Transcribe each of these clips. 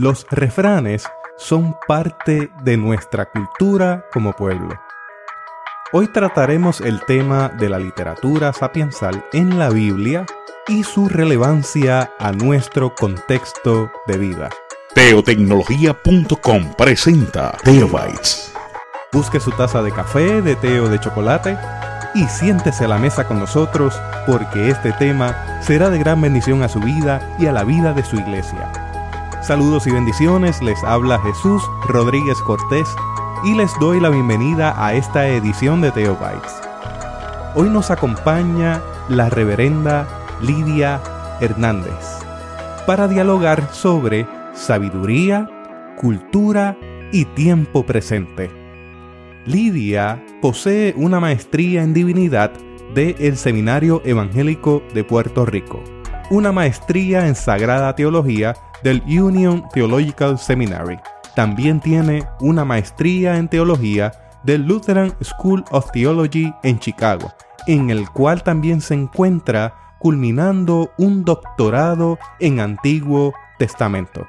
Los refranes son parte de nuestra cultura como pueblo. Hoy trataremos el tema de la literatura sapiensal en la Biblia y su relevancia a nuestro contexto de vida. Teotecnología.com presenta Teobytes. Busque su taza de café, de té o de chocolate y siéntese a la mesa con nosotros porque este tema será de gran bendición a su vida y a la vida de su iglesia. Saludos y bendiciones, les habla Jesús Rodríguez Cortés y les doy la bienvenida a esta edición de Teobytes. Hoy nos acompaña la reverenda Lidia Hernández para dialogar sobre sabiduría, cultura y tiempo presente. Lidia posee una maestría en divinidad del Seminario Evangélico de Puerto Rico, una maestría en Sagrada Teología del Union Theological Seminary. También tiene una maestría en teología del Lutheran School of Theology en Chicago, en el cual también se encuentra culminando un doctorado en Antiguo Testamento.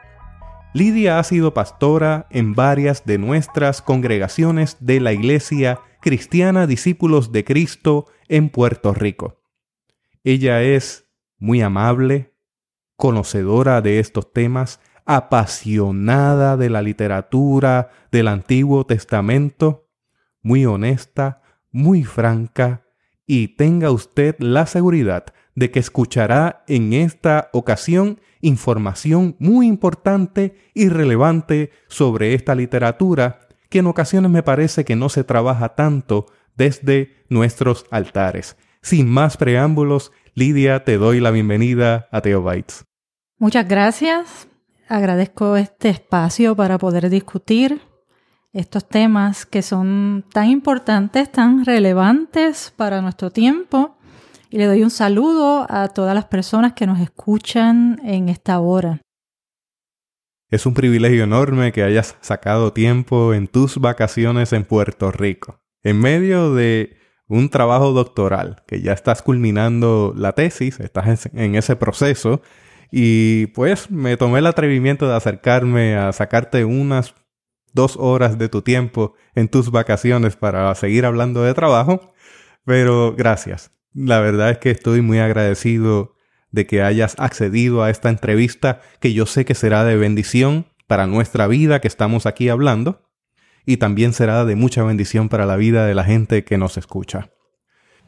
Lidia ha sido pastora en varias de nuestras congregaciones de la Iglesia Cristiana Discípulos de Cristo en Puerto Rico. Ella es muy amable, conocedora de estos temas, apasionada de la literatura del Antiguo Testamento, muy honesta, muy franca, y tenga usted la seguridad de que escuchará en esta ocasión información muy importante y relevante sobre esta literatura que en ocasiones me parece que no se trabaja tanto desde nuestros altares. Sin más preámbulos, Lidia, te doy la bienvenida a Teobytes. Muchas gracias. Agradezco este espacio para poder discutir estos temas que son tan importantes, tan relevantes para nuestro tiempo y le doy un saludo a todas las personas que nos escuchan en esta hora. Es un privilegio enorme que hayas sacado tiempo en tus vacaciones en Puerto Rico, en medio de un trabajo doctoral, que ya estás culminando la tesis, estás en ese proceso, y pues me tomé el atrevimiento de acercarme a sacarte unas dos horas de tu tiempo en tus vacaciones para seguir hablando de trabajo, pero gracias. La verdad es que estoy muy agradecido de que hayas accedido a esta entrevista que yo sé que será de bendición para nuestra vida que estamos aquí hablando y también será de mucha bendición para la vida de la gente que nos escucha.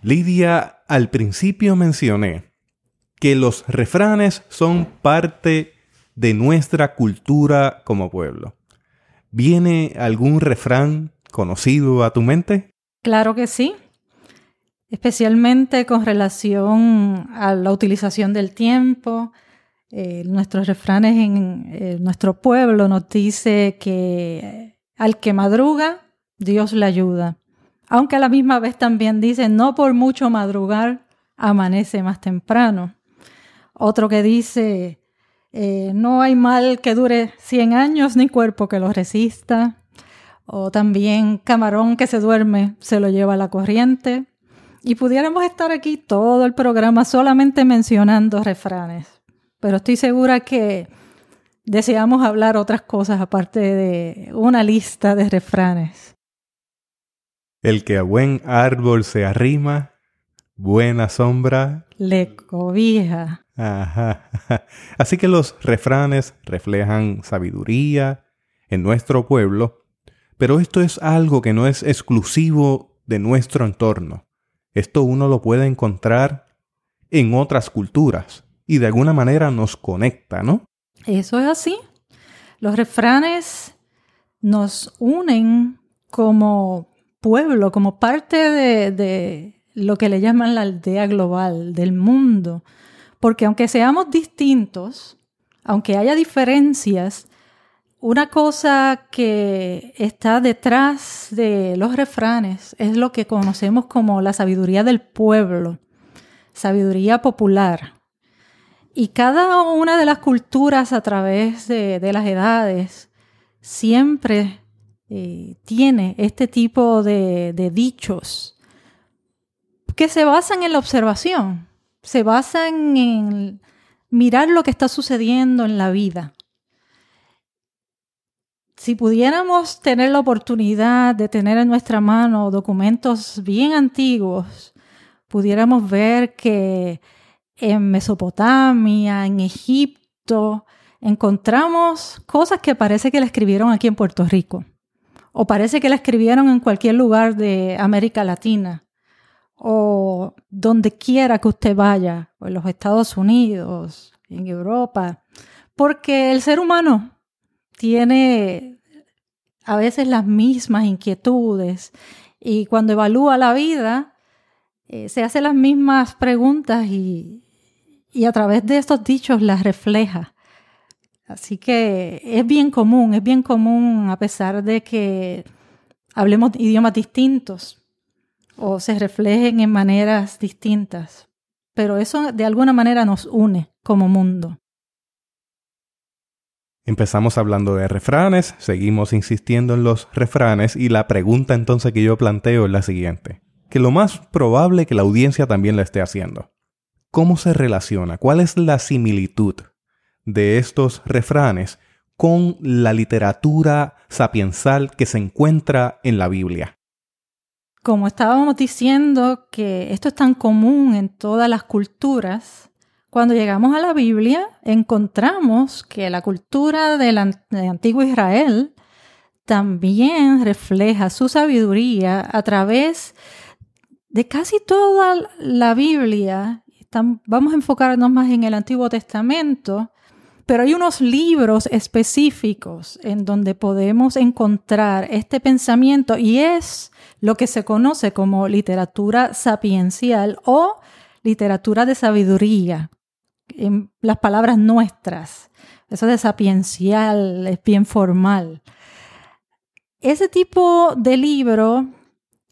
Lidia, al principio mencioné que los refranes son parte de nuestra cultura como pueblo. ¿Viene algún refrán conocido a tu mente? Claro que sí especialmente con relación a la utilización del tiempo. Eh, nuestros refranes en eh, nuestro pueblo nos dice que al que madruga, Dios le ayuda. Aunque a la misma vez también dice, no por mucho madrugar, amanece más temprano. Otro que dice, eh, no hay mal que dure 100 años ni cuerpo que lo resista. O también camarón que se duerme se lo lleva la corriente. Y pudiéramos estar aquí todo el programa solamente mencionando refranes, pero estoy segura que deseamos hablar otras cosas aparte de una lista de refranes. El que a buen árbol se arrima, buena sombra le cobija. Ajá. Así que los refranes reflejan sabiduría en nuestro pueblo, pero esto es algo que no es exclusivo de nuestro entorno. Esto uno lo puede encontrar en otras culturas y de alguna manera nos conecta, ¿no? Eso es así. Los refranes nos unen como pueblo, como parte de, lo que le llaman la aldea global, del mundo. Porque aunque seamos distintos, aunque haya diferencias, una cosa que está detrás de los refranes es lo que conocemos como la sabiduría del pueblo, sabiduría popular. Y cada una de las culturas a través de, las edades siempre eh, tiene este tipo de, de dichos que se basan en la observación, se basan en mirar lo que está sucediendo en la vida. Si pudiéramos tener la oportunidad de tener en nuestra mano documentos bien antiguos, pudiéramos ver que en Mesopotamia, en Egipto, encontramos cosas que parece que la escribieron aquí en Puerto Rico, o parece que la escribieron en cualquier lugar de América Latina, o donde quiera que usted vaya, o en los Estados Unidos, en Europa, porque el ser humano tiene a veces las mismas inquietudes y cuando evalúa la vida eh, se hace las mismas preguntas y, y a través de estos dichos las refleja. Así que es bien común, es bien común a pesar de que hablemos idiomas distintos o se reflejen en maneras distintas, pero eso de alguna manera nos une como mundo. Empezamos hablando de refranes, seguimos insistiendo en los refranes y la pregunta entonces que yo planteo es la siguiente, que lo más probable que la audiencia también la esté haciendo. ¿Cómo se relaciona? ¿Cuál es la similitud de estos refranes con la literatura sapiensal que se encuentra en la Biblia? Como estábamos diciendo que esto es tan común en todas las culturas, cuando llegamos a la Biblia, encontramos que la cultura del, antiguo Israel también refleja su sabiduría a través de casi toda la Biblia. Vamos a enfocarnos más en el Antiguo Testamento, pero hay unos libros específicos en donde podemos encontrar este pensamiento y es lo que se conoce como literatura sapiencial o literatura de sabiduría en las palabras nuestras. Eso de sapiencial, es bien formal. Ese tipo de libro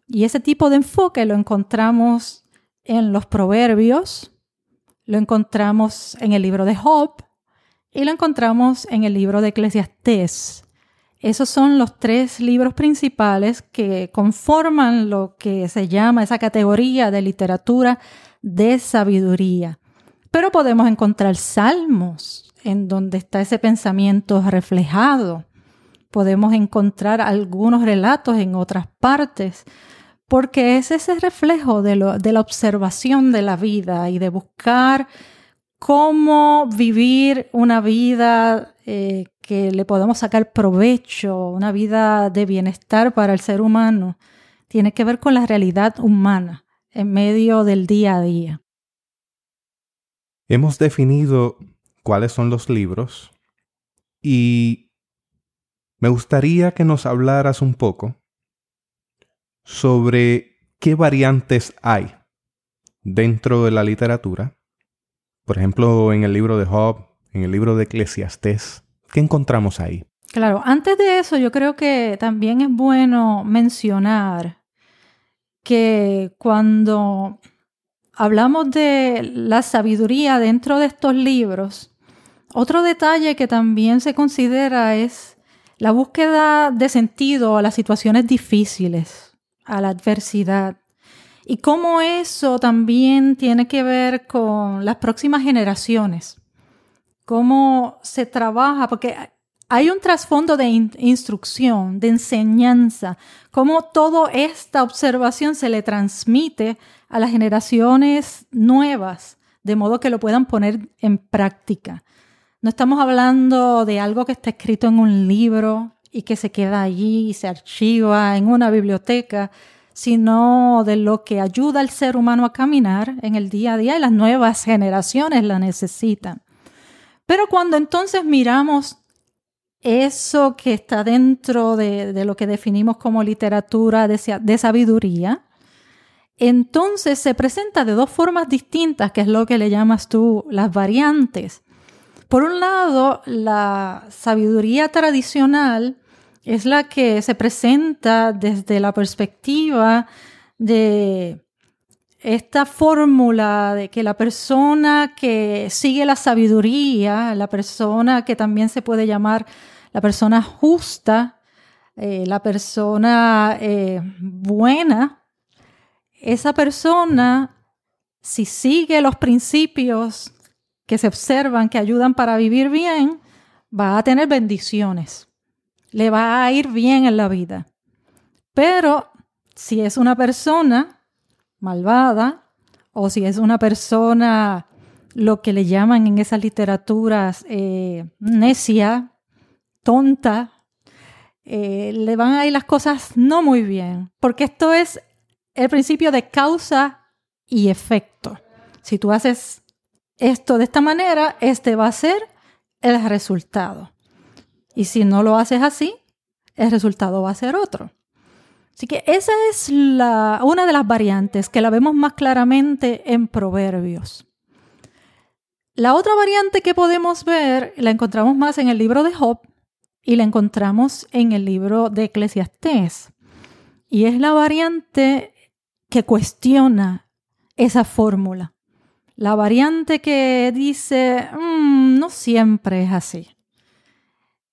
y ese tipo de enfoque lo encontramos en los proverbios, lo encontramos en el libro de Job y lo encontramos en el libro de Eclesiastés. Esos son los tres libros principales que conforman lo que se llama esa categoría de literatura de sabiduría. Pero podemos encontrar salmos en donde está ese pensamiento reflejado. Podemos encontrar algunos relatos en otras partes, porque es ese reflejo de, la observación de la vida y de buscar cómo vivir una vida eh, que le podamos sacar provecho, una vida de bienestar para el ser humano. Tiene que ver con la realidad humana en medio del día a día. Hemos definido cuáles son los libros y me gustaría que nos hablaras un poco sobre qué variantes hay dentro de la literatura. Por ejemplo, en el libro de Job, en el libro de Eclesiastés, ¿qué encontramos ahí? Claro, antes de eso yo creo que también es bueno mencionar que cuando hablamos de la sabiduría dentro de estos libros, otro detalle que también se considera es la búsqueda de sentido a las situaciones difíciles, a la adversidad. Y cómo eso también tiene que ver con las próximas generaciones. Cómo se trabaja, porque hay un trasfondo de instrucción, de enseñanza, cómo toda esta observación se le transmite a las generaciones nuevas, de modo que lo puedan poner en práctica. No estamos hablando de algo que está escrito en un libro y que se queda allí y se archiva en una biblioteca, sino de lo que ayuda al ser humano a caminar en el día a día y las nuevas generaciones la necesitan. Pero cuando entonces miramos eso que está dentro de, lo que definimos como literatura de sabiduría, entonces se presenta de dos formas distintas, que es lo que le llamas tú las variantes. Por un lado, la sabiduría tradicional es la que se presenta desde la perspectiva de esta fórmula de que la persona que sigue la sabiduría, la persona que también se puede llamar la persona justa, eh, la persona eh, buena, esa persona, si sigue los principios que se observan, que ayudan para vivir bien, va a tener bendiciones. Le va a ir bien en la vida. Pero si es una persona malvada o si es una persona lo que le llaman en esas literaturas eh, necia, tonta, eh, le van a ir las cosas no muy bien, porque esto es el principio de causa y efecto. Si tú haces esto de esta manera, este va a ser el resultado. Y si no lo haces así, el resultado va a ser otro. Así que esa es una de las variantes que la vemos más claramente en Proverbios. La otra variante que podemos ver la encontramos más en el libro de Job y la encontramos en el libro de Eclesiastés. Y es la variante que cuestiona esa fórmula. La variante que dice, mm, no siempre es así.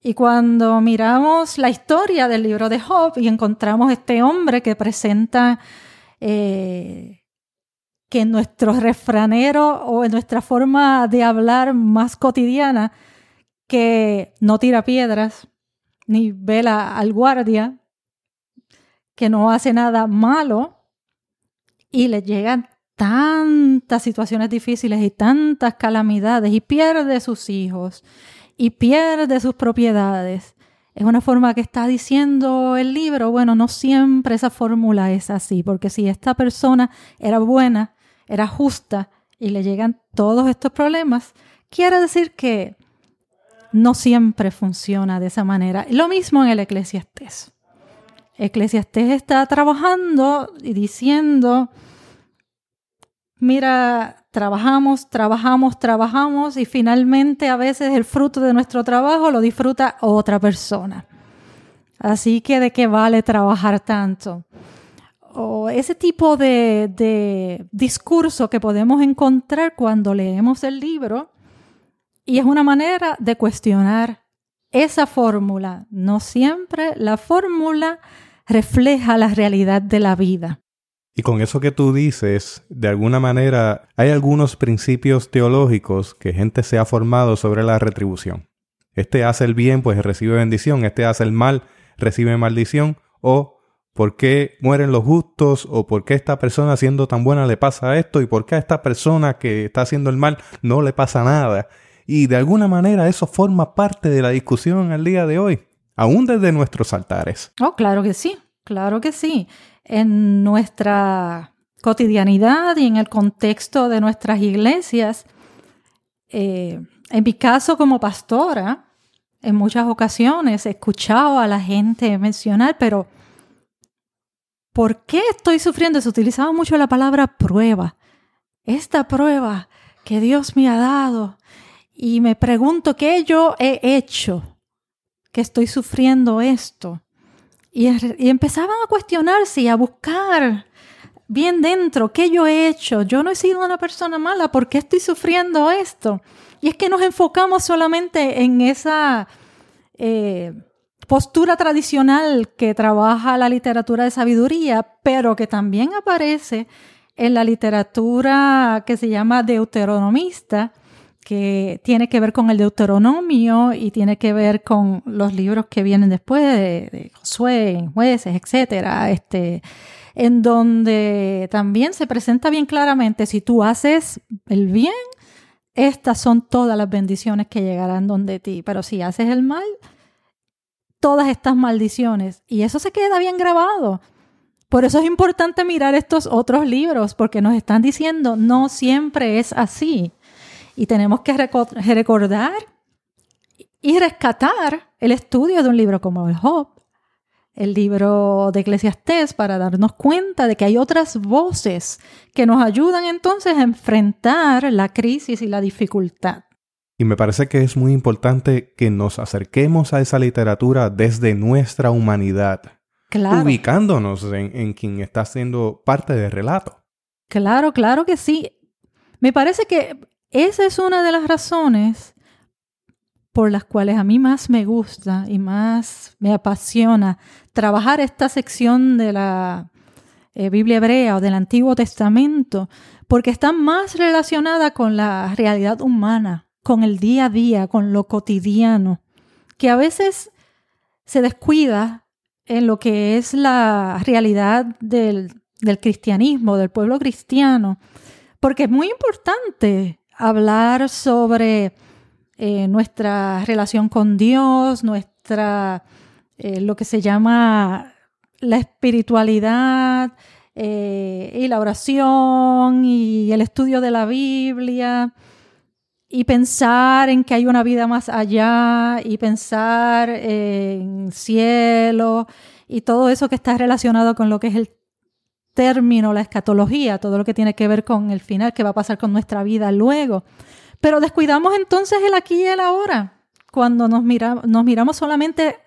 Y cuando miramos la historia del libro de Job y encontramos este hombre que presenta eh, que en nuestro refranero o en nuestra forma de hablar más cotidiana, que no tira piedras ni vela al guardia, que no hace nada malo y le llegan tantas situaciones difíciles y tantas calamidades y pierde sus hijos y pierde sus propiedades. Es una forma que está diciendo el libro, bueno, no siempre esa fórmula es así, porque si esta persona era buena, era justa y le llegan todos estos problemas, quiere decir que no siempre funciona de esa manera. Lo mismo en el eclesiastés. Eclesiastés está trabajando y diciendo, mira, trabajamos, trabajamos, trabajamos y finalmente a veces el fruto de nuestro trabajo lo disfruta otra persona. Así que de qué vale trabajar tanto. O ese tipo de, de discurso que podemos encontrar cuando leemos el libro y es una manera de cuestionar esa fórmula. No siempre la fórmula refleja la realidad de la vida. Y con eso que tú dices, de alguna manera hay algunos principios teológicos que gente se ha formado sobre la retribución. Este hace el bien, pues recibe bendición. Este hace el mal, recibe maldición. O por qué mueren los justos, o por qué esta persona siendo tan buena le pasa esto, y por qué a esta persona que está haciendo el mal no le pasa nada. Y de alguna manera eso forma parte de la discusión al día de hoy, aún desde nuestros altares. Oh, claro que sí, claro que sí en nuestra cotidianidad y en el contexto de nuestras iglesias. Eh, en mi caso como pastora, en muchas ocasiones he escuchado a la gente mencionar, pero ¿por qué estoy sufriendo? Se utilizaba mucho la palabra prueba. Esta prueba que Dios me ha dado y me pregunto qué yo he hecho que estoy sufriendo esto. Y, empezaban a cuestionarse y a buscar bien dentro qué yo he hecho. Yo no he sido una persona mala, ¿por qué estoy sufriendo esto? Y es que nos enfocamos solamente en esa eh, postura tradicional que trabaja la literatura de sabiduría, pero que también aparece en la literatura que se llama deuteronomista, que tiene que ver con el Deuteronomio y tiene que ver con los libros que vienen después de, Josué, jueces, etcétera, este, en donde también se presenta bien claramente si tú haces el bien, estas son todas las bendiciones que llegarán donde ti, pero si haces el mal, todas estas maldiciones y eso se queda bien grabado. Por eso es importante mirar estos otros libros, porque nos están diciendo no siempre es así. Y tenemos que recordar y rescatar el estudio de un libro como el Job, el libro de Eclesiastés, para darnos cuenta de que hay otras voces que nos ayudan entonces a enfrentar la crisis y la dificultad. Y me parece que es muy importante que nos acerquemos a esa literatura desde nuestra humanidad, ubicándonos en, en quien está siendo parte del relato. Claro, claro que sí. Me parece que esa es una de las razones por las cuales a mí más me gusta y más me apasiona trabajar esta sección de la eh, Biblia hebrea o del Antiguo Testamento, porque está más relacionada con la realidad humana, con el día a día, con lo cotidiano, que a veces se descuida en lo que es la realidad del, cristianismo, del pueblo cristiano, porque es muy importante hablar sobre eh, nuestra relación con Dios, nuestra, eh, lo que se llama la espiritualidad eh, y la oración y el estudio de la Biblia y pensar en que hay una vida más allá y pensar en cielo y todo eso que está relacionado con lo que es el término, la escatología, todo lo que tiene que ver con el final, que va a pasar con nuestra vida luego. Pero descuidamos entonces el aquí y el ahora, cuando nos, nos miramos solamente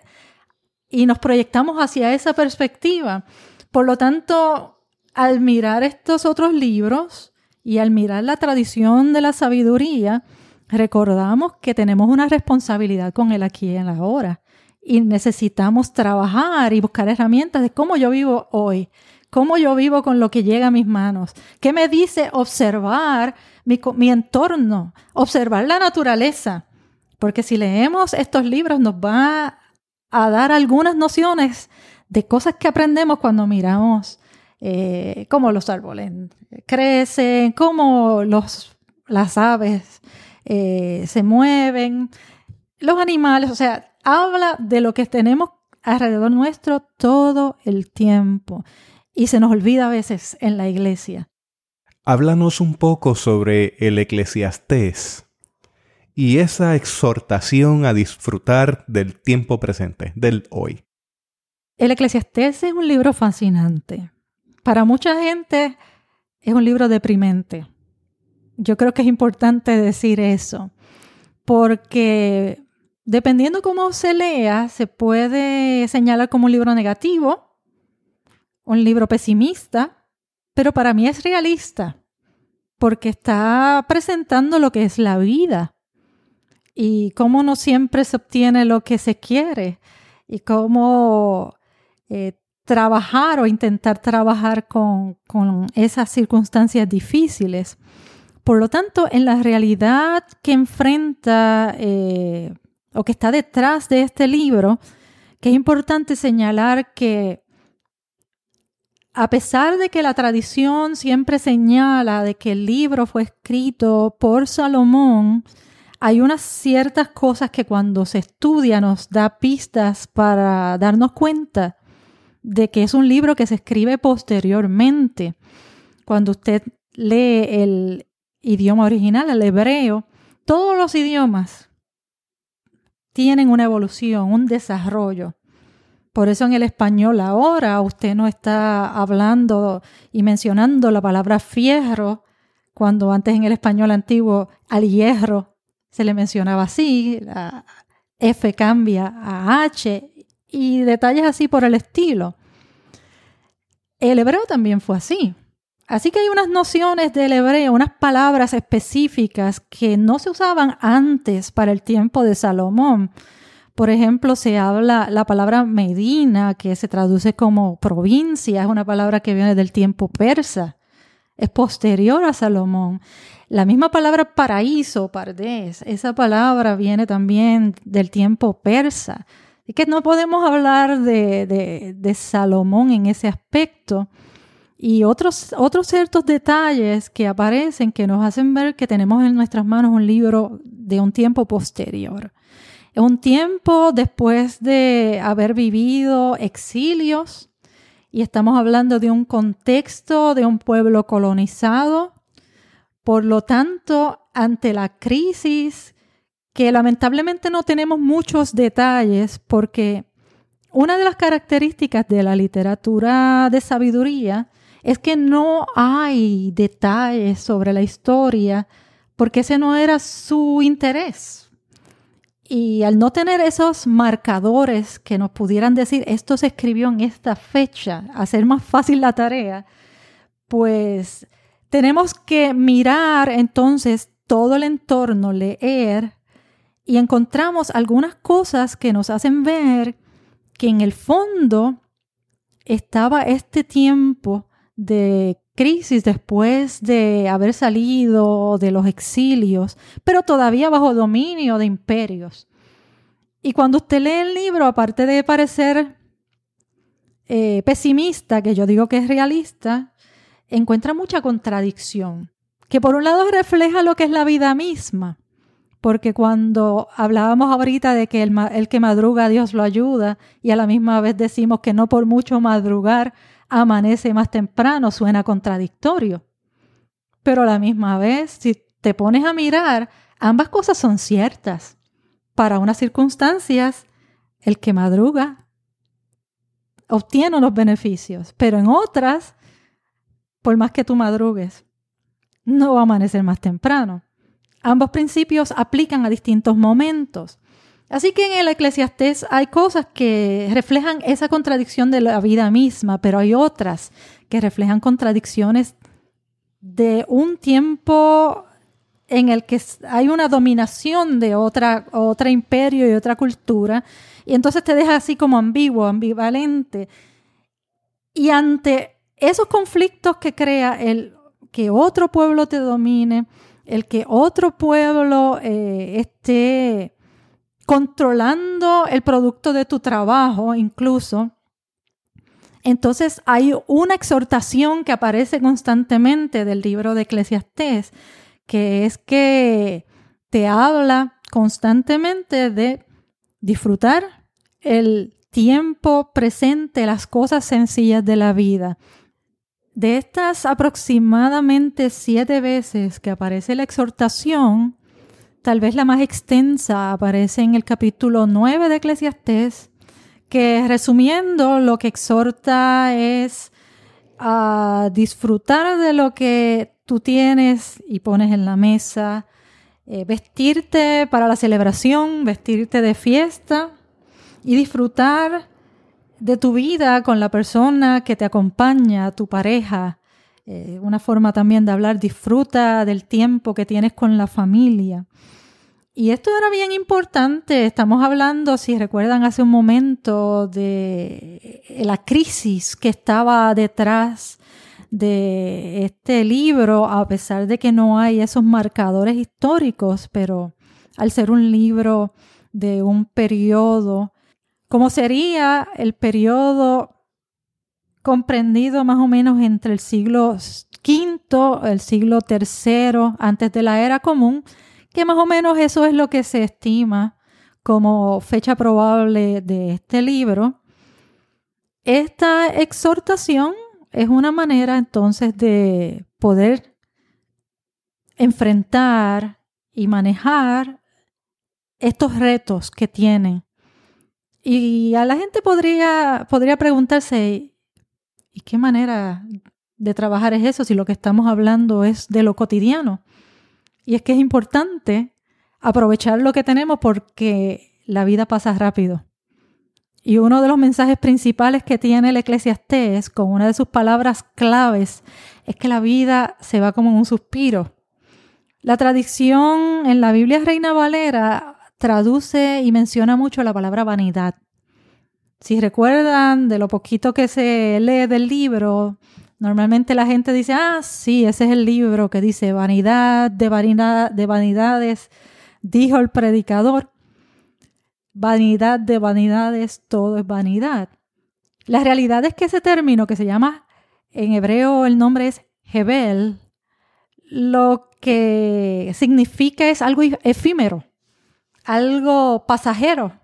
y nos proyectamos hacia esa perspectiva. Por lo tanto, al mirar estos otros libros, y al mirar la tradición de la sabiduría, recordamos que tenemos una responsabilidad con el aquí y el ahora. Y necesitamos trabajar y buscar herramientas de cómo yo vivo hoy, cómo yo vivo con lo que llega a mis manos. ¿Qué me dice observar mi, mi entorno, observar la naturaleza? Porque si leemos estos libros nos va a dar algunas nociones de cosas que aprendemos cuando miramos eh, cómo los árboles crecen, cómo los, las aves eh, se mueven, los animales, o sea, habla de lo que tenemos alrededor nuestro todo el tiempo y se nos olvida a veces en la iglesia. Háblanos un poco sobre el eclesiastés y esa exhortación a disfrutar del tiempo presente, del hoy. El eclesiastés es un libro fascinante. Para mucha gente es un libro deprimente. Yo creo que es importante decir eso, porque dependiendo cómo se lea, se puede señalar como un libro negativo, un libro pesimista, pero para mí es realista, porque está presentando lo que es la vida y cómo no siempre se obtiene lo que se quiere y cómo eh, trabajar o intentar trabajar con, esas circunstancias difíciles. Por lo tanto, en la realidad que enfrenta eh, o que está detrás de este libro, que es importante señalar que a pesar de que la tradición siempre señala de que el libro fue escrito por Salomón, hay unas ciertas cosas que cuando se estudia nos da pistas para darnos cuenta de que es un libro que se escribe posteriormente. Cuando usted lee el idioma original, el hebreo, todos los idiomas tienen una evolución, un desarrollo. Por eso en el español ahora usted no está hablando y mencionando la palabra fierro, cuando antes en el español antiguo al hierro se le mencionaba así, la F cambia a H y detalles así por el estilo. El hebreo también fue así. Así que hay unas nociones del hebreo, unas palabras específicas que no se usaban antes para el tiempo de Salomón. Por ejemplo, se habla la palabra Medina, que se traduce como provincia, es una palabra que viene del tiempo persa, es posterior a Salomón. La misma palabra paraíso, pardés, esa palabra viene también del tiempo persa. Es que no podemos hablar de, Salomón en ese aspecto. Y otros, otros ciertos detalles que aparecen que nos hacen ver que tenemos en nuestras manos un libro de un tiempo posterior. Un tiempo después de haber vivido exilios y estamos hablando de un contexto de un pueblo colonizado. Por lo tanto, ante la crisis que lamentablemente no tenemos muchos detalles porque una de las características de la literatura de sabiduría es que no hay detalles sobre la historia porque ese no era su interés. Y al no tener esos marcadores que nos pudieran decir esto se escribió en esta fecha, hacer más fácil la tarea, pues tenemos que mirar entonces todo el entorno, leer y encontramos algunas cosas que nos hacen ver que en el fondo estaba este tiempo de crisis después de haber salido de los exilios, pero todavía bajo dominio de imperios. Y cuando usted lee el libro, aparte de parecer eh, pesimista, que yo digo que es realista, encuentra mucha contradicción, que por un lado refleja lo que es la vida misma, porque cuando hablábamos ahorita de que el, el, que madruga Dios lo ayuda y a la misma vez decimos que no por mucho madrugar amanece más temprano, suena contradictorio. Pero a la misma vez, si te pones a mirar, ambas cosas son ciertas. Para unas circunstancias, el que madruga obtiene los beneficios, pero en otras, por más que tú madrugues, no va a amanecer más temprano. Ambos principios aplican a distintos momentos. Así que en el eclesiastés hay cosas que reflejan esa contradicción de la vida misma, pero hay otras que reflejan contradicciones de un tiempo en el que hay una dominación de otra, otra imperio y otra cultura y entonces te deja así como ambiguo, ambivalente. Y ante esos conflictos que crea el que otro pueblo te domine, el que otro pueblo eh, esté controlando el producto de tu trabajo incluso, entonces hay una exhortación que aparece constantemente del libro de Eclesiastés, que es que te habla constantemente de disfrutar el tiempo presente, las cosas sencillas de la vida. De estas aproximadamente siete veces que aparece la exhortación, tal vez la más extensa aparece en el capítulo 9 de Eclesiastés, que resumiendo lo que exhorta es a disfrutar de lo que tú tienes y pones en la mesa, eh, vestirte para la celebración, vestirte de fiesta y disfrutar de tu vida con la persona que te acompaña, tu pareja. Eh, una forma también de hablar, disfruta del tiempo que tienes con la familia. Y esto era bien importante, estamos hablando, si recuerdan hace un momento, de la crisis que estaba detrás de este libro, a pesar de que no hay esos marcadores históricos, pero al ser un libro de un periodo, como sería el periodo comprendido más o menos entre el siglo V, el siglo III, antes de la era común, que más o menos eso es lo que se estima como fecha probable de este libro. Esta exhortación es una manera entonces de poder enfrentar y manejar estos retos que tienen. Y a la gente podría, podría preguntarse, ¿y qué manera de trabajar es eso si lo que estamos hablando es de lo cotidiano? Y es que es importante aprovechar lo que tenemos porque la vida pasa rápido. Y uno de los mensajes principales que tiene el eclesiastés con una de sus palabras claves es que la vida se va como en un suspiro. La tradición en la Biblia Reina Valera traduce y menciona mucho la palabra vanidad. Si recuerdan de lo poquito que se lee del libro, normalmente la gente dice, ah, sí, ese es el libro que dice vanidad de, vanidad, de vanidades, dijo el predicador vanidad de vanidades, todo es vanidad. La realidad es que ese término que se llama, en hebreo el nombre es Hebel, lo que significa es algo efímero, algo pasajero.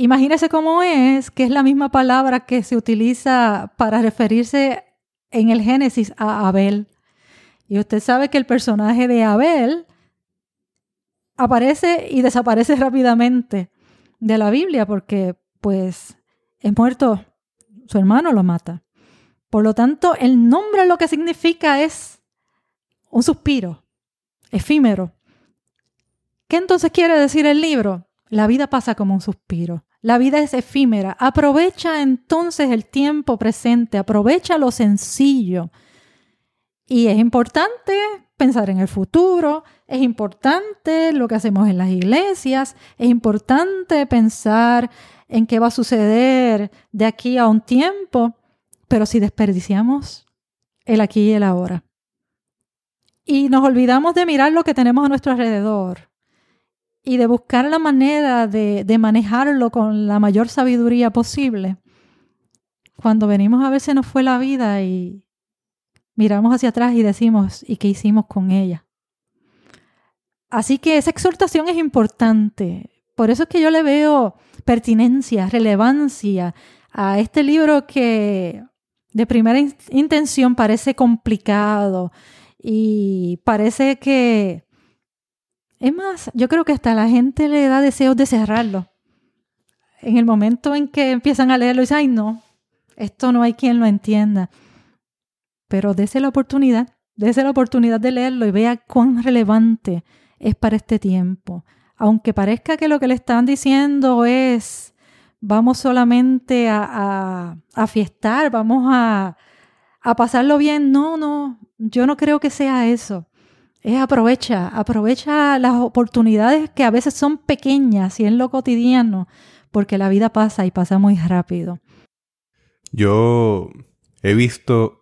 Imagínese cómo es, que es la misma palabra que se utiliza para referirse en el Génesis a Abel. Y usted sabe que el personaje de Abel aparece y desaparece rápidamente de la Biblia porque pues es muerto, su hermano lo mata. Por lo tanto, el nombre lo que significa es un suspiro, efímero. ¿Qué entonces quiere decir el libro? La vida pasa como un suspiro. La vida es efímera. Aprovecha entonces el tiempo presente, aprovecha lo sencillo. Y es importante pensar en el futuro, es importante lo que hacemos en las iglesias, es importante pensar en qué va a suceder de aquí a un tiempo, pero si desperdiciamos el aquí y el ahora y nos olvidamos de mirar lo que tenemos a nuestro alrededor y de buscar la manera de, de manejarlo con la mayor sabiduría posible, cuando venimos a ver se nos fue la vida y miramos hacia atrás y decimos, ¿y qué hicimos con ella? Así que esa exhortación es importante. Por eso es que yo le veo pertinencia, relevancia a este libro que de primera intención parece complicado y parece que... Es más, yo creo que hasta la gente le da deseos de cerrarlo. En el momento en que empiezan a leerlo dicen, ay no, esto no hay quien lo entienda. Pero dése la oportunidad, dése la oportunidad de leerlo y vea cuán relevante es para este tiempo. Aunque parezca que lo que le están diciendo es vamos solamente a, a, fiestar, vamos a, a pasarlo bien. No, no, yo no creo que sea eso. Es aprovecha, aprovecha las oportunidades que a veces son pequeñas y en lo cotidiano, porque la vida pasa y pasa muy rápido. Yo he visto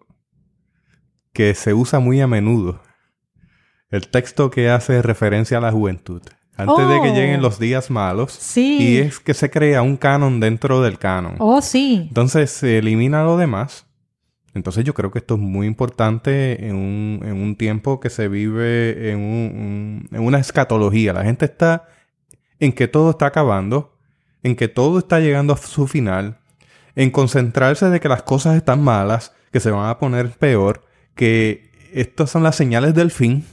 que se usa muy a menudo el texto que hace referencia a la juventud. Antes de que lleguen oh. los días malos. Sí. Y es que se crea un canon dentro del canon. Oh, sí. Entonces se elimina lo demás. Entonces yo creo que esto es muy importante en un, en un tiempo que se vive en, un, en una escatología. La gente está en que todo está acabando, en que todo está llegando a su final, en concentrarse de que las cosas están malas, que se van a poner peor, que estas son las señales del fin.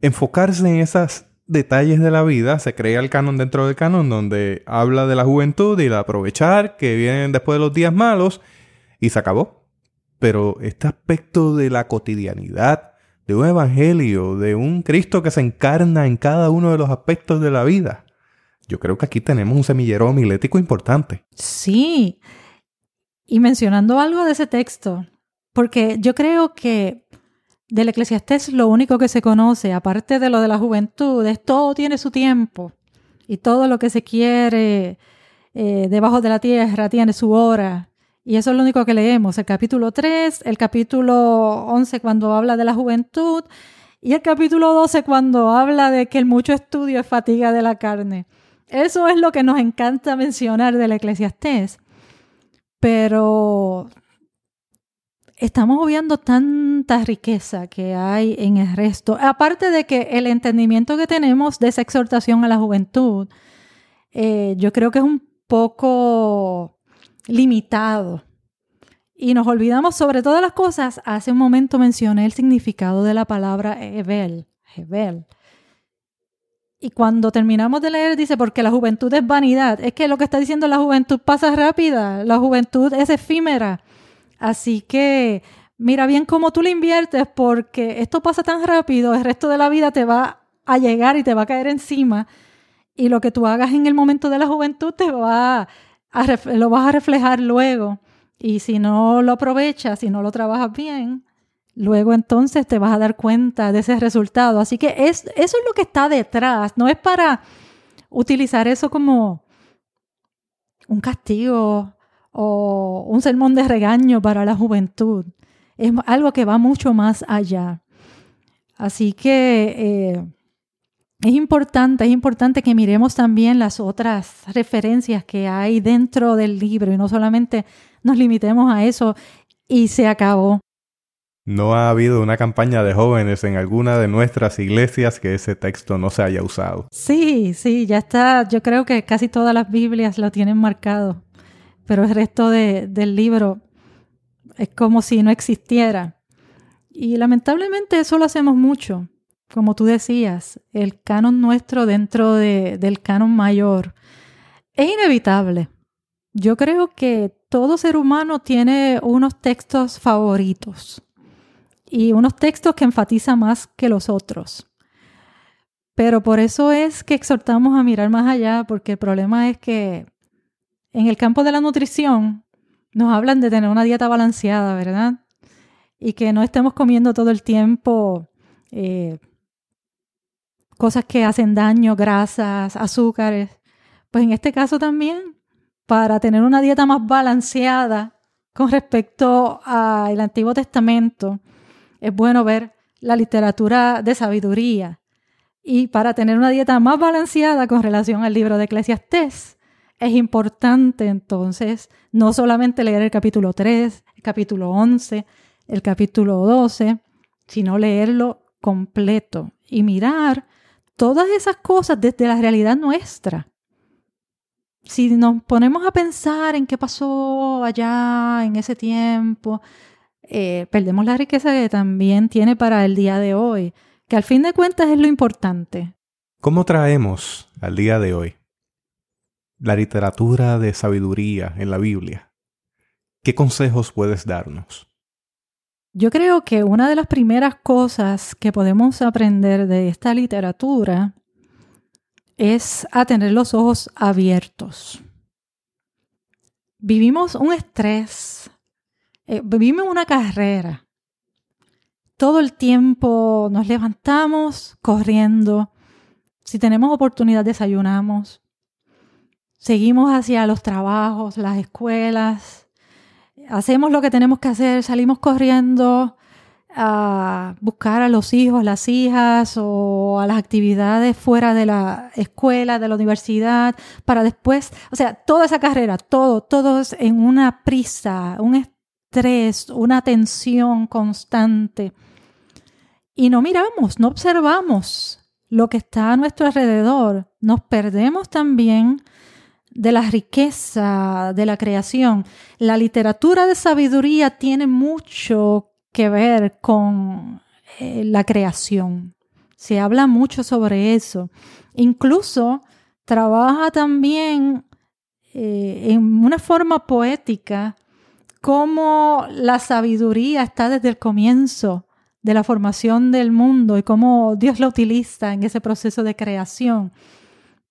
Enfocarse en esos detalles de la vida, se crea el canon dentro del canon donde habla de la juventud y de aprovechar que vienen después de los días malos y se acabó. Pero este aspecto de la cotidianidad, de un evangelio, de un Cristo que se encarna en cada uno de los aspectos de la vida, yo creo que aquí tenemos un semillero homilético importante. Sí. Y mencionando algo de ese texto, porque yo creo que del eclesiastés lo único que se conoce, aparte de lo de la juventud, es todo tiene su tiempo y todo lo que se quiere eh, debajo de la tierra tiene su hora. Y eso es lo único que leemos, el capítulo 3, el capítulo 11 cuando habla de la juventud y el capítulo 12 cuando habla de que el mucho estudio es fatiga de la carne. Eso es lo que nos encanta mencionar del eclesiastés. Pero estamos obviando tanta riqueza que hay en el resto. Aparte de que el entendimiento que tenemos de esa exhortación a la juventud, eh, yo creo que es un poco limitado. Y nos olvidamos sobre todas las cosas. Hace un momento mencioné el significado de la palabra Hebel. Hebel. Y cuando terminamos de leer dice, porque la juventud es vanidad. Es que lo que está diciendo la juventud pasa rápida, la juventud es efímera. Así que mira bien cómo tú le inviertes porque esto pasa tan rápido, el resto de la vida te va a llegar y te va a caer encima. Y lo que tú hagas en el momento de la juventud te va lo vas a reflejar luego. Y si no lo aprovechas, si no lo trabajas bien, luego entonces te vas a dar cuenta de ese resultado. Así que es, eso es lo que está detrás, no es para utilizar eso como un castigo o un sermón de regaño para la juventud. Es algo que va mucho más allá. Así que eh, es importante, es importante que miremos también las otras referencias que hay dentro del libro y no solamente nos limitemos a eso y se acabó. No ha habido una campaña de jóvenes en alguna de nuestras iglesias que ese texto no se haya usado. Sí, sí, ya está. Yo creo que casi todas las Biblias lo tienen marcado, pero el resto del libro es como si no existiera. Y lamentablemente eso lo hacemos mucho. Como tú decías, el canon nuestro dentro del canon mayor es inevitable. Yo creo que todo ser humano tiene unos textos favoritos y unos textos que enfatizan más que los otros. Pero por eso es que exhortamos a mirar más allá, porque el problema es que en el campo de la nutrición nos hablan de tener una dieta balanceada, ¿verdad? Y que no estemos comiendo todo el tiempo eh, cosas que hacen daño, grasas, azúcares. Pues en este caso también, para tener una dieta más balanceada con respecto al Antiguo Testamento, es bueno ver la literatura de sabiduría Y para tener una dieta más balanceada con relación al libro de Eclesiastés, es importante entonces no solamente leer el capítulo 3, el capítulo 11, el capítulo 12, sino leerlo completo y mirar todas esas cosas desde la realidad nuestra. Si nos ponemos a pensar en qué pasó allá en ese tiempo, eh, perdemos la riqueza que también tiene para el día de hoy que al fin de cuentas es lo importante. ¿Cómo traemos al día de hoy la literatura de sabiduría en la Biblia? ¿Qué consejos puedes darnos? Yo creo que una de las primeras cosas que podemos aprender de esta literatura es a tener los ojos abiertos. Vivimos un estrés, eh, vivimos una carrera todo el tiempo nos levantamos corriendo. Si tenemos oportunidad, desayunamos. Seguimos hacia los trabajos, las escuelas. Hacemos lo que tenemos que hacer, salimos corriendo a buscar a los hijos, las hijas o a las actividades fuera de la escuela, de la universidad, para después, o sea, toda esa carrera, todo, todo es en una prisa, un estrés, una tensión constante y no miramos, no observamos lo que está a nuestro alrededor. Nos perdemos también de la riqueza de la creación. La literatura de sabiduría tiene mucho que ver con eh, la creación. Se habla mucho sobre eso. Incluso trabaja también eh, en una forma poética cómo la sabiduría está desde el comienzo de la formación del mundo y cómo Dios lo utiliza en ese proceso de creación.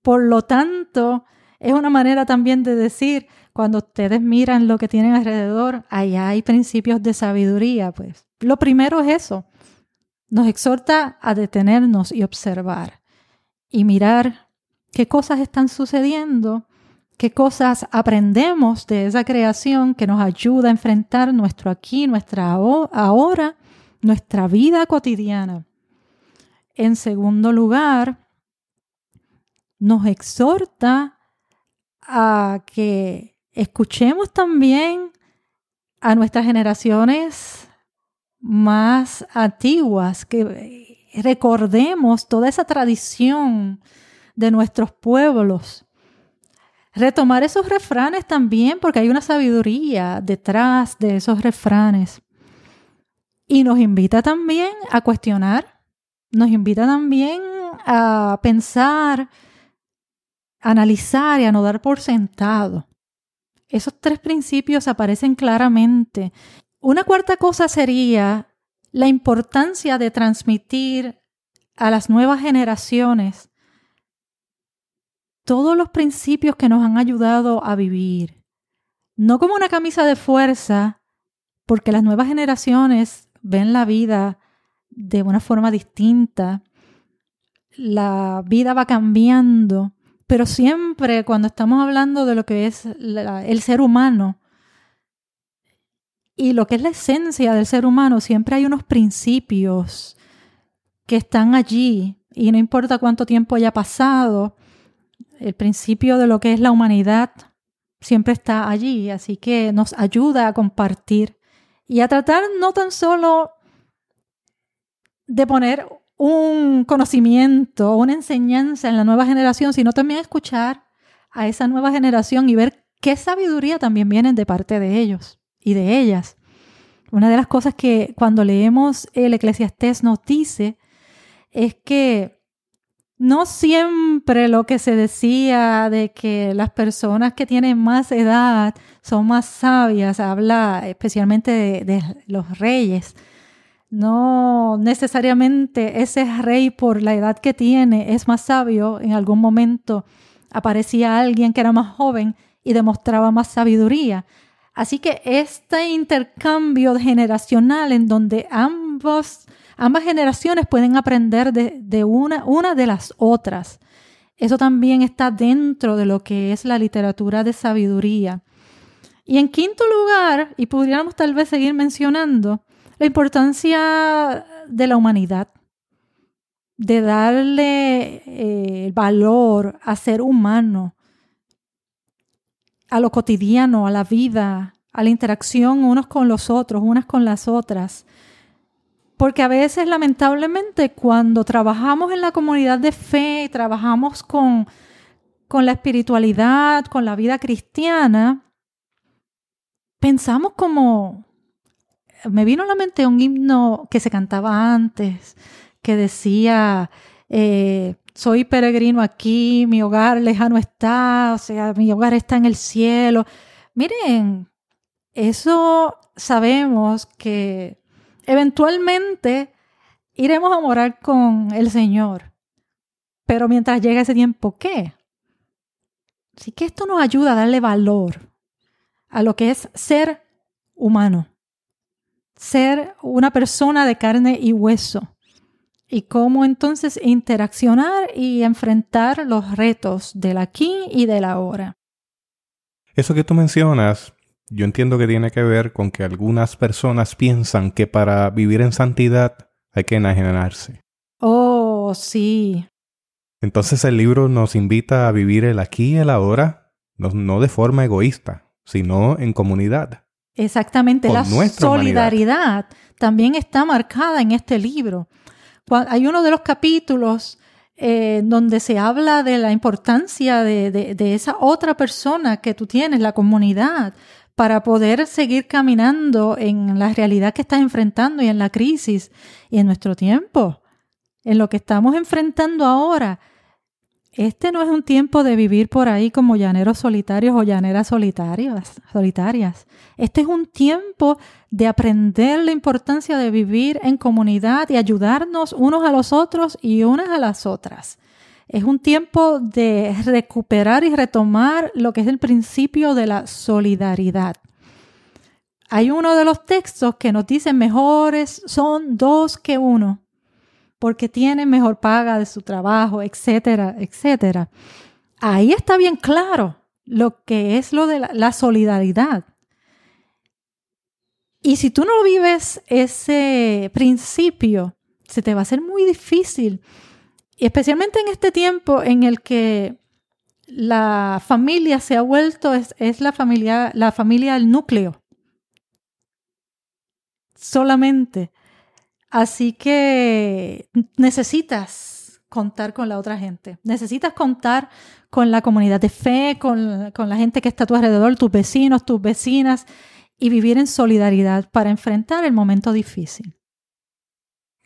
Por lo tanto, es una manera también de decir, cuando ustedes miran lo que tienen alrededor, allá hay principios de sabiduría. Pues lo primero es eso. Nos exhorta a detenernos y observar y mirar qué cosas están sucediendo, qué cosas aprendemos de esa creación que nos ayuda a enfrentar nuestro aquí, nuestra ahora nuestra vida cotidiana. En segundo lugar, nos exhorta a que escuchemos también a nuestras generaciones más antiguas, que recordemos toda esa tradición de nuestros pueblos. Retomar esos refranes también, porque hay una sabiduría detrás de esos refranes. Y nos invita también a cuestionar, nos invita también a pensar, analizar y a no dar por sentado. Esos tres principios aparecen claramente. Una cuarta cosa sería la importancia de transmitir a las nuevas generaciones todos los principios que nos han ayudado a vivir. No como una camisa de fuerza, porque las nuevas generaciones ven la vida de una forma distinta, la vida va cambiando, pero siempre cuando estamos hablando de lo que es el ser humano y lo que es la esencia del ser humano, siempre hay unos principios que están allí y no importa cuánto tiempo haya pasado, el principio de lo que es la humanidad siempre está allí, así que nos ayuda a compartir y a tratar no tan solo de poner un conocimiento, una enseñanza en la nueva generación, sino también escuchar a esa nueva generación y ver qué sabiduría también viene de parte de ellos y de ellas. Una de las cosas que cuando leemos el Eclesiastés nos dice es que no siempre lo que se decía de que las personas que tienen más edad son más sabias, habla especialmente de, los reyes. No necesariamente ese rey por la edad que tiene es más sabio. En algún momento aparecía alguien que era más joven y demostraba más sabiduría. Así que este intercambio generacional en donde ambos Ambas generaciones pueden aprender de, una, una de las otras. Eso también está dentro de lo que es la literatura de sabiduría. Y en quinto lugar, y pudiéramos tal vez seguir mencionando, la importancia de la humanidad. de darle eh, valor a ser humano, a lo cotidiano, a la vida, a la interacción unos con los otros, unas con las otras. Porque a veces, lamentablemente, cuando trabajamos en la comunidad de fe, trabajamos con, con la espiritualidad, con la vida cristiana, pensamos como... Me vino a la mente un himno que se cantaba antes, que decía, eh, soy peregrino aquí, mi hogar lejano está, o sea, mi hogar está en el cielo. Miren, eso sabemos que eventualmente iremos a morar con el Señor. Pero mientras llega ese tiempo, ¿qué? Así que esto nos ayuda a darle valor a lo que es ser humano, ser una persona de carne y hueso y cómo entonces interaccionar y enfrentar los retos del aquí y del ahora. Eso que tú mencionas, yo entiendo que tiene que ver con que algunas personas piensan que para vivir en santidad hay que enajenarse. Oh, sí. Entonces el libro nos invita a vivir el aquí y el ahora, no, de forma egoísta, sino en comunidad. Exactamente, la solidaridad también está marcada en este libro hay uno de los capítulos eh, donde se habla de la importancia de, esa otra persona que tú tienes, la comunidad, para poder seguir caminando en la realidad que estás enfrentando y en la crisis y en nuestro tiempo, en lo que estamos enfrentando ahora. Este no es un tiempo de vivir por ahí como llaneros solitarios o llaneras solitarias, solitarias. Este es un tiempo de aprender la importancia de vivir en comunidad y ayudarnos unos a los otros y unas a las otras. Es un tiempo de recuperar y retomar lo que es el principio de la solidaridad. Hay uno de los textos que nos dice mejores son dos que uno porque tiene mejor paga de su trabajo, etcétera, etcétera. Ahí está bien claro lo que es lo de la, solidaridad. Y si tú no vives ese principio, se te va a hacer muy difícil, especialmente en este tiempo en el que la familia se ha vuelto, es, es la familia, la familia del núcleo. Solamente. Así que necesitas contar con la otra gente. Necesitas contar con la comunidad de fe, con, la gente que está a tu alrededor, tus vecinos, tus vecinas, y vivir en solidaridad para enfrentar el momento difícil.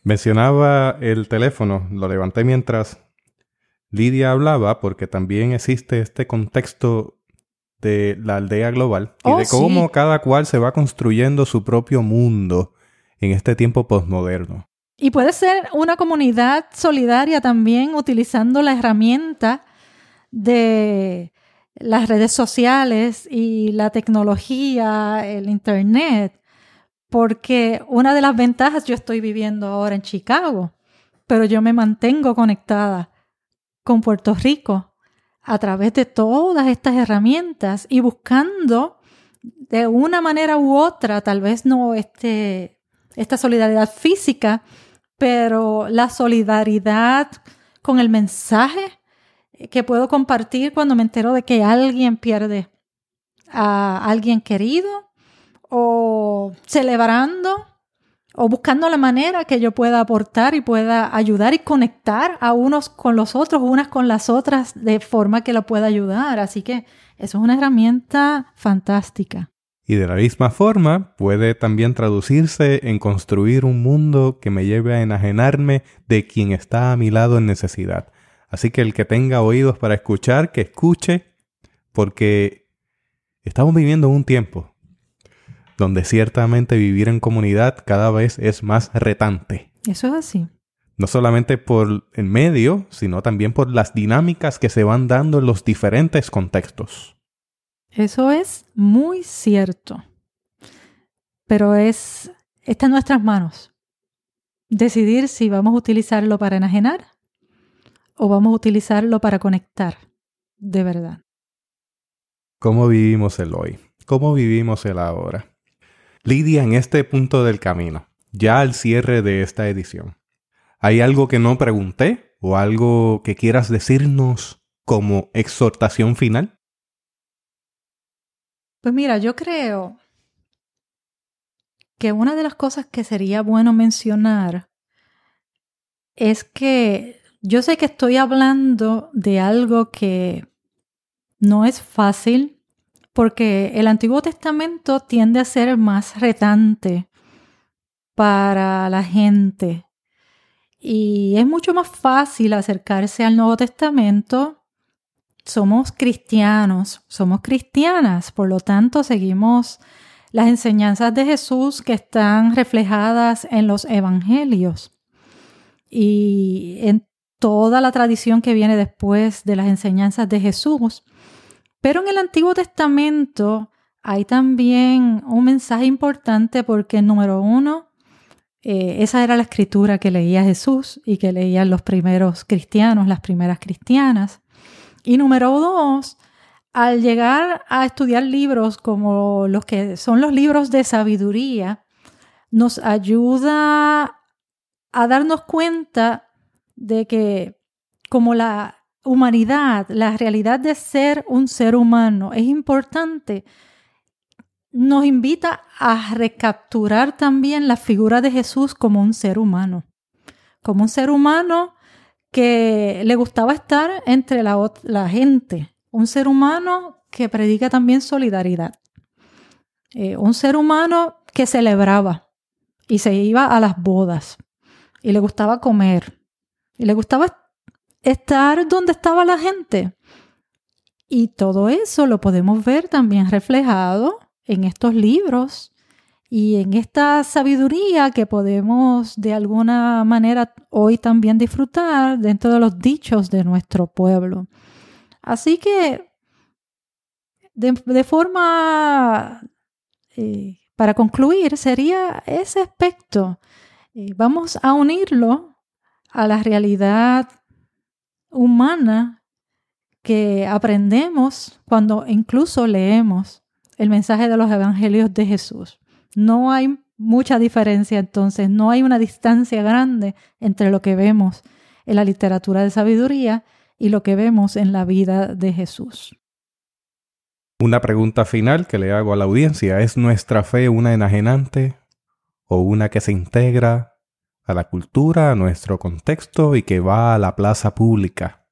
Mencionaba el teléfono, lo levanté mientras Lidia hablaba, porque también existe este contexto de la aldea global y de oh, cómo cada cual se va construyendo su propio mundo en este tiempo postmoderno. Y puede ser una comunidad solidaria también utilizando la herramienta de las redes sociales y la tecnología, el Internet, porque una de las ventajas yo estoy viviendo ahora en Chicago, pero yo me mantengo conectada con Puerto Rico a través de todas estas herramientas y buscando de una manera u otra, tal vez no este, esta solidaridad física, pero la solidaridad con el mensaje que puedo compartir cuando me entero de que alguien pierde a alguien querido o celebrando o buscando la manera que yo pueda aportar y pueda ayudar y conectar a unos con los otros, unas con las otras, de forma que lo pueda ayudar. Así que eso es una herramienta fantástica. Y de la misma forma puede también traducirse en construir un mundo que me lleve a enajenarme de quien está a mi lado en necesidad. Así que el que tenga oídos para escuchar, que escuche, porque estamos viviendo un tiempo donde ciertamente vivir en comunidad cada vez es más retante. Eso es así. No solamente por el medio, sino también por las dinámicas que se van dando en los diferentes contextos. Eso es muy cierto. Pero es, está en nuestras manos decidir si vamos a utilizarlo para enajenar o vamos a utilizarlo para conectar de verdad. ¿Cómo vivimos el hoy? ¿Cómo vivimos el ahora? Lidia, en este punto del camino, ya al cierre de esta edición, ¿Hay algo que no pregunté o algo que quieras decirnos como exhortación final? Pues mira, yo creo que una de las cosas que sería bueno mencionar es que yo sé que estoy hablando de algo que no es fácil porque el Antiguo Testamento tiende a ser más retante para la gente. Y es mucho más fácil acercarse al Nuevo Testamento somos cristianos, somos cristianas, por lo tanto seguimos las enseñanzas de Jesús que están reflejadas en los evangelios y en toda la tradición que viene después de las enseñanzas de Jesús. Pero en el Antiguo Testamento hay también un mensaje importante porque, número uno, eh, esa era la escritura que leía Jesús y que leían los primeros cristianos, las primeras cristianas. Y número dos, al llegar a estudiar libros como los que son los libros de sabiduría, nos ayuda a darnos cuenta de que como la humanidad, la realidad de ser un ser humano es importante, nos invita a recapturar también la figura de Jesús como un ser humano, como un ser humano que le gustaba estar entre la, gente, un ser humano que predica también solidaridad, eh, un ser humano que celebraba y se iba a las bodas y le gustaba comer y le gustaba estar donde estaba la gente. Y todo eso lo podemos ver también reflejado en estos libros y en esta sabiduría que podemos de alguna manera hoy también disfrutar dentro de los dichos de nuestro pueblo. Así que, de, forma, eh, para concluir, sería ese aspecto. Eh, vamos a unirlo a la realidad humana que aprendemos cuando incluso leemos el mensaje de los evangelios de Jesús. No hay mucha diferencia entonces, no hay una distancia grande entre lo que vemos en la literatura de sabiduría y lo que vemos en la vida de Jesús. Una pregunta final que le hago a la audiencia, ¿es nuestra fe una enajenante o una que se integra a la cultura, a nuestro contexto y que va a la plaza pública,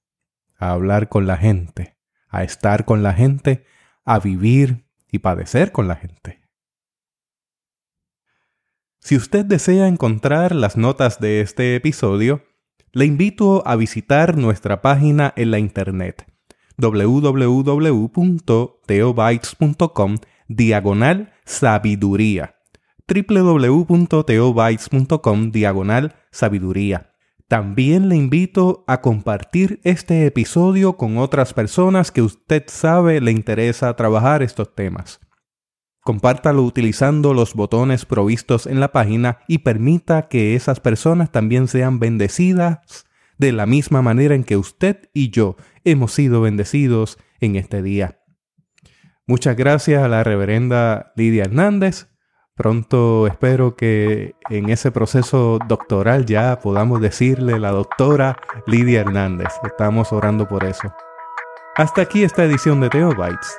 a hablar con la gente, a estar con la gente, a vivir y padecer con la gente? Si usted desea encontrar las notas de este episodio, le invito a visitar nuestra página en la internet www.teobytes.com diagonal sabiduría www.teobytes.com diagonal sabiduría. También le invito a compartir este episodio con otras personas que usted sabe le interesa trabajar estos temas. Compártalo utilizando los botones provistos en la página y permita que esas personas también sean bendecidas de la misma manera en que usted y yo hemos sido bendecidos en este día. Muchas gracias a la reverenda Lidia Hernández. Pronto espero que en ese proceso doctoral ya podamos decirle la doctora Lidia Hernández. Estamos orando por eso. Hasta aquí esta edición de Teobytes.